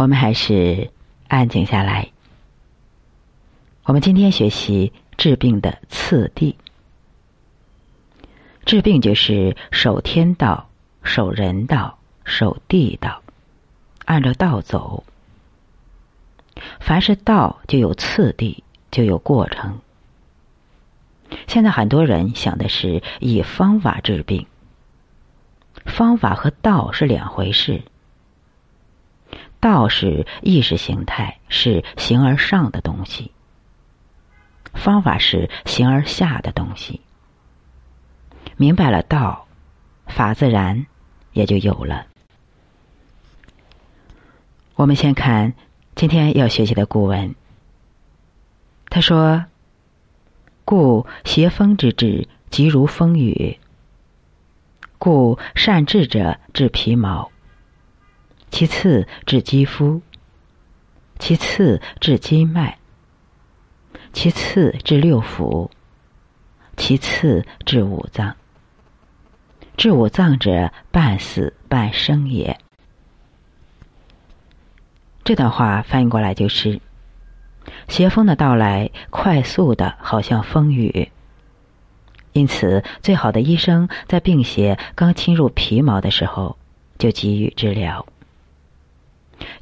我们还是安静下来。我们今天学习治病的次第。治病就是守天道、守人道、守地道，按照道走。凡是道，就有次第，就有过程。现在很多人想的是以方法治病，方法和道是两回事。道是意识形态，是形而上的东西；方法是形而下的东西。明白了道，法自然也就有了。我们先看今天要学习的古文。他说：“故邪风之至，即如风雨。故善治者治皮毛。”其次治肌肤，其次治筋脉，其次治六腑，其次治五脏。治五脏者，半死半生也。这段话翻译过来就是：邪风的到来快速的，好像风雨。因此，最好的医生在病邪刚侵入皮毛的时候，就给予治疗。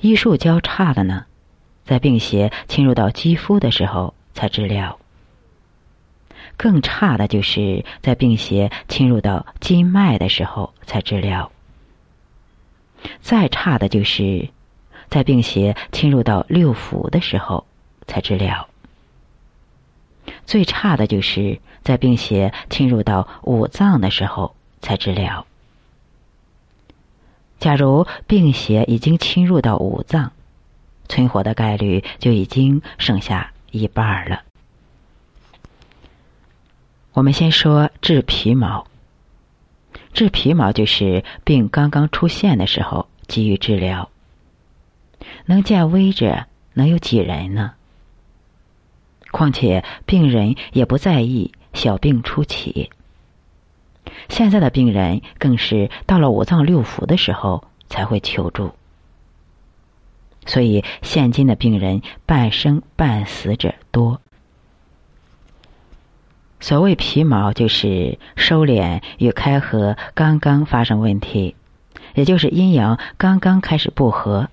医术较差的呢，在病邪侵入到肌肤的时候才治疗；更差的就是在病邪侵入到筋脉的时候才治疗；再差的就是在病邪侵入到六腑的时候才治疗；最差的就是在病邪侵入到五脏的时候才治疗。假如病邪已经侵入到五脏，存活的概率就已经剩下一半了。我们先说治皮毛。治皮毛就是病刚刚出现的时候给予治疗。能见危者能有几人呢？况且病人也不在意小病初起。现在的病人更是到了五脏六腑的时候才会求助，所以现今的病人半生半死者多。所谓皮毛，就是收敛与开合刚刚发生问题，也就是阴阳刚刚开始不和。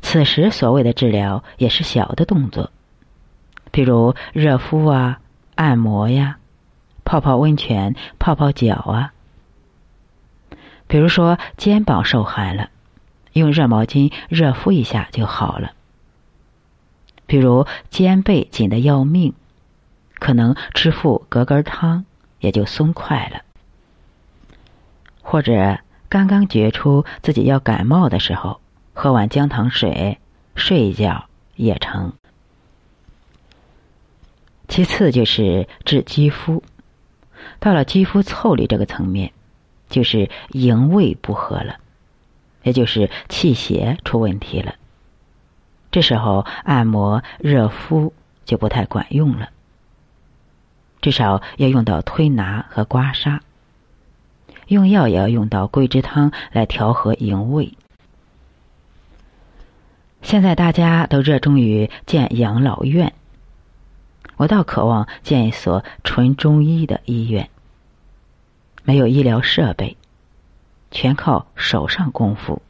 此时所谓的治疗也是小的动作，比如热敷啊、按摩呀。泡泡温泉，泡泡脚啊。比如说肩膀受寒了，用热毛巾热敷一下就好了。比如肩背紧的要命，可能吃副隔根汤也就松快了。或者刚刚觉出自己要感冒的时候，喝碗姜糖水，睡一觉也成。其次就是治肌肤。到了肌肤腠理这个层面，就是营卫不和了，也就是气血出问题了。这时候按摩热敷就不太管用了，至少要用到推拿和刮痧。用药也要用到桂枝汤来调和营卫。现在大家都热衷于建养老院。我倒渴望建一所纯中医的医院，没有医疗设备，全靠手上功夫，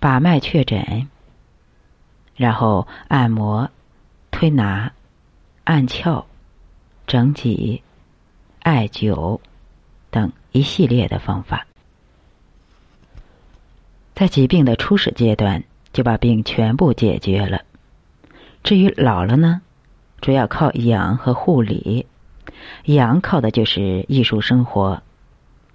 把脉确诊，然后按摩、推拿、按窍、整脊、艾灸等一系列的方法，在疾病的初始阶段就把病全部解决了。至于老了呢？主要靠养和护理，养靠的就是艺术生活，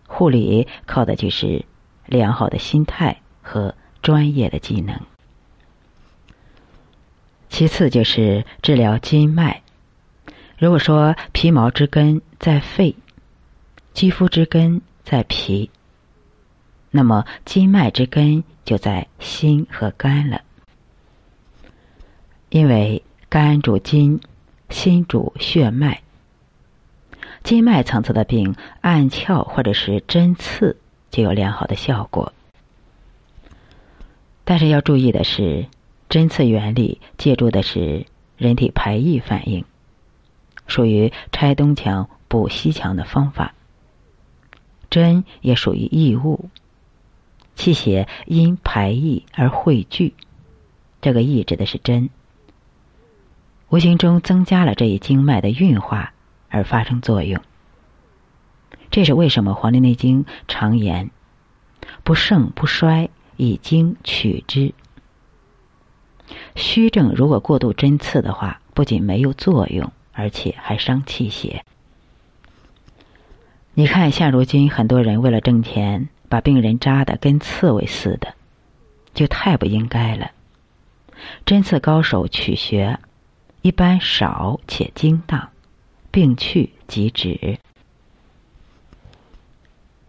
护理靠的就是良好的心态和专业的技能。其次就是治疗筋脉。如果说皮毛之根在肺，肌肤之根在脾，那么筋脉之根就在心和肝了，因为肝主筋。心主血脉，筋脉层次的病，按窍或者是针刺就有良好的效果。但是要注意的是，针刺原理借助的是人体排异反应，属于拆东墙补西墙的方法。针也属于异物，气血因排异而汇聚，这个异指的是针，无形中增加了这一经脉的运化而发生作用。这是为什么《黄帝内经》常言“不盛不衰”。以经取之，虚症如果过度针刺的话，不仅没有作用，而且还伤气血。你看，现如今很多人为了挣钱，把病人扎的跟刺猬似的，就太不应该了。针刺高手取穴，一般少且精当，病去即止。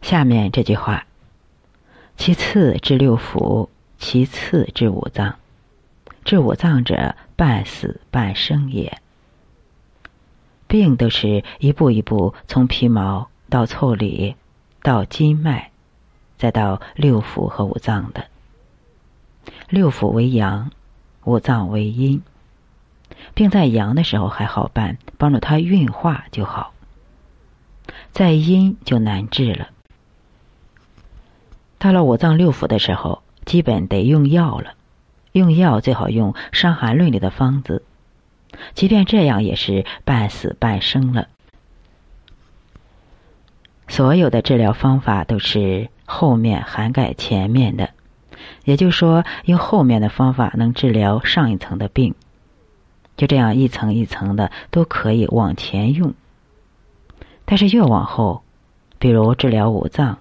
下面这句话。其次至六腑，其次至五脏。至五脏者，半死半生也。病都是一步一步从皮毛到腠理，到筋脉，再到六腑和五脏的。六腑为阳，五脏为阴。病在阳的时候还好办，帮助它运化就好；在阴就难治了。到了五脏六腑的时候，基本得用药了。用药最好用《伤寒论》里的方子，即便这样也是半死半生了。所有的治疗方法都是后面涵盖前面的，也就是说，用后面的方法能治疗上一层的病，就这样一层一层的都可以往前用。但是越往后，比如治疗五脏。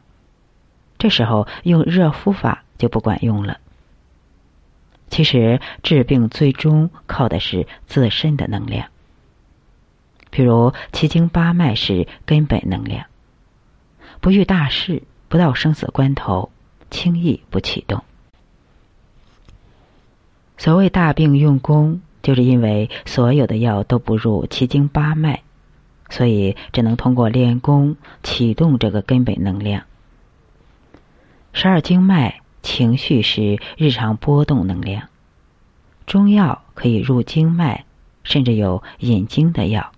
这时候用热敷法就不管用了。其实治病最终靠的是自身的能量。比如七经八脉是根本能量，不遇大事，不到生死关头，轻易不启动。所谓大病用功，就是因为所有的药都不入七经八脉，所以只能通过练功启动这个根本能量。十二经脉情绪是日常波动能量，中药可以入经脉，甚至有引经的药。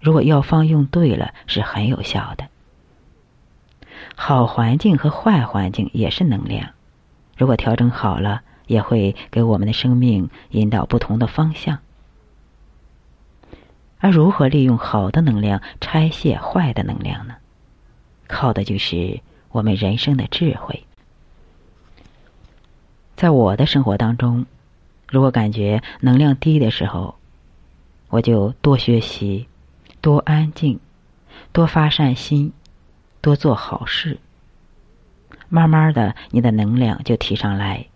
如果药方用对了，是很有效的。好环境和坏环境也是能量，如果调整好了，也会给我们的生命引导不同的方向。而如何利用好的能量拆卸坏的能量呢？靠的就是。我们人生的智慧，在我的生活当中，如果感觉能量低的时候，我就多学习，多安静，多发善心，多做好事。慢慢的，你的能量就提上来，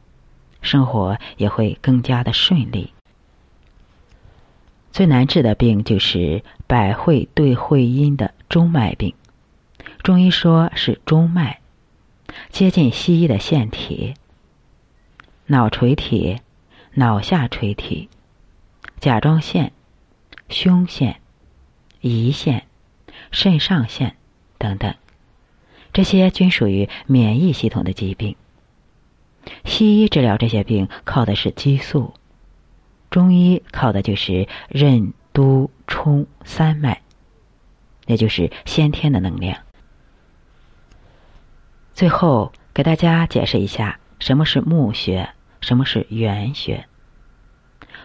生活也会更加的顺利。最难治的病就是百会对会阴的中脉病。中医说是中脉，接近西医的腺体、脑垂体、脑下垂体、甲状腺、胸腺、胰腺、肾上腺等等，这些均属于免疫系统的疾病。西医治疗这些病靠的是激素，中医靠的就是任督冲三脉，也就是先天的能量。最后给大家解释一下什么是募穴，什么是原穴。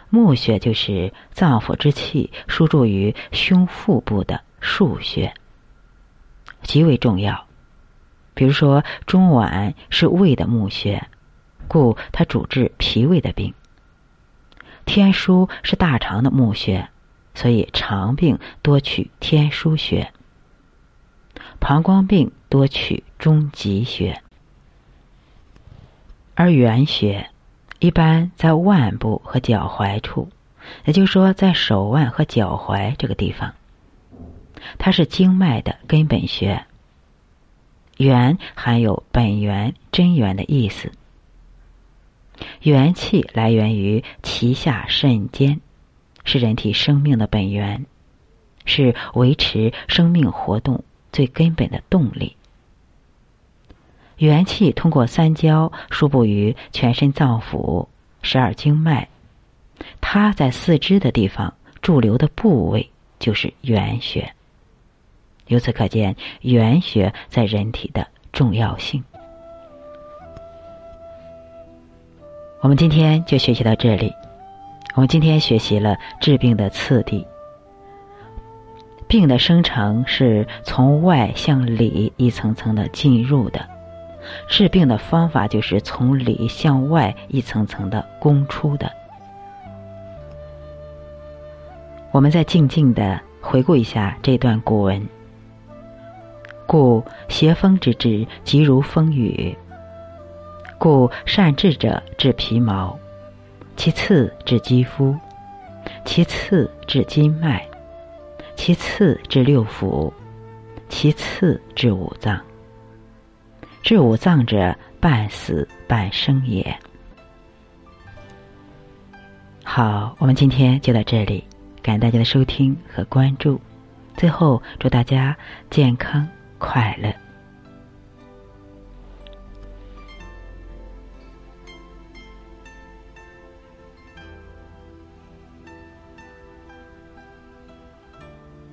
募穴就是脏腑之气输注于胸腹部的腧穴，极为重要。比如说中脘是胃的募穴，故它主治脾胃的病。天枢是大肠的募穴，所以肠病多取天枢穴。膀胱病多取中极穴，而原穴一般在腕部和脚踝处，也就是说在手腕和脚踝这个地方。它是经脉的根本穴，元含有本源真源的意思。元气来源于脐下肾间，是人体生命的本源，是维持生命活动。最根本的动力，元气通过三焦输布于全身脏腑、十二经脉，它在四肢的地方驻留的部位就是元穴。由此可见，元穴在人体的重要性。我们今天就学习到这里。我们今天学习了治病的次第。病的生成是从外向里一层层的进入的，治病的方法就是从里向外一层层的攻出的。我们再静静的回顾一下这段古文。故邪风之治，急如风雨。故善治者治皮毛，其次治肌肤，其次治筋脉，其次治六腑，其次治五脏。治五脏者，半死半生也。好，我们今天就到这里，感谢大家的收听和关注。最后，祝大家健康。快乐。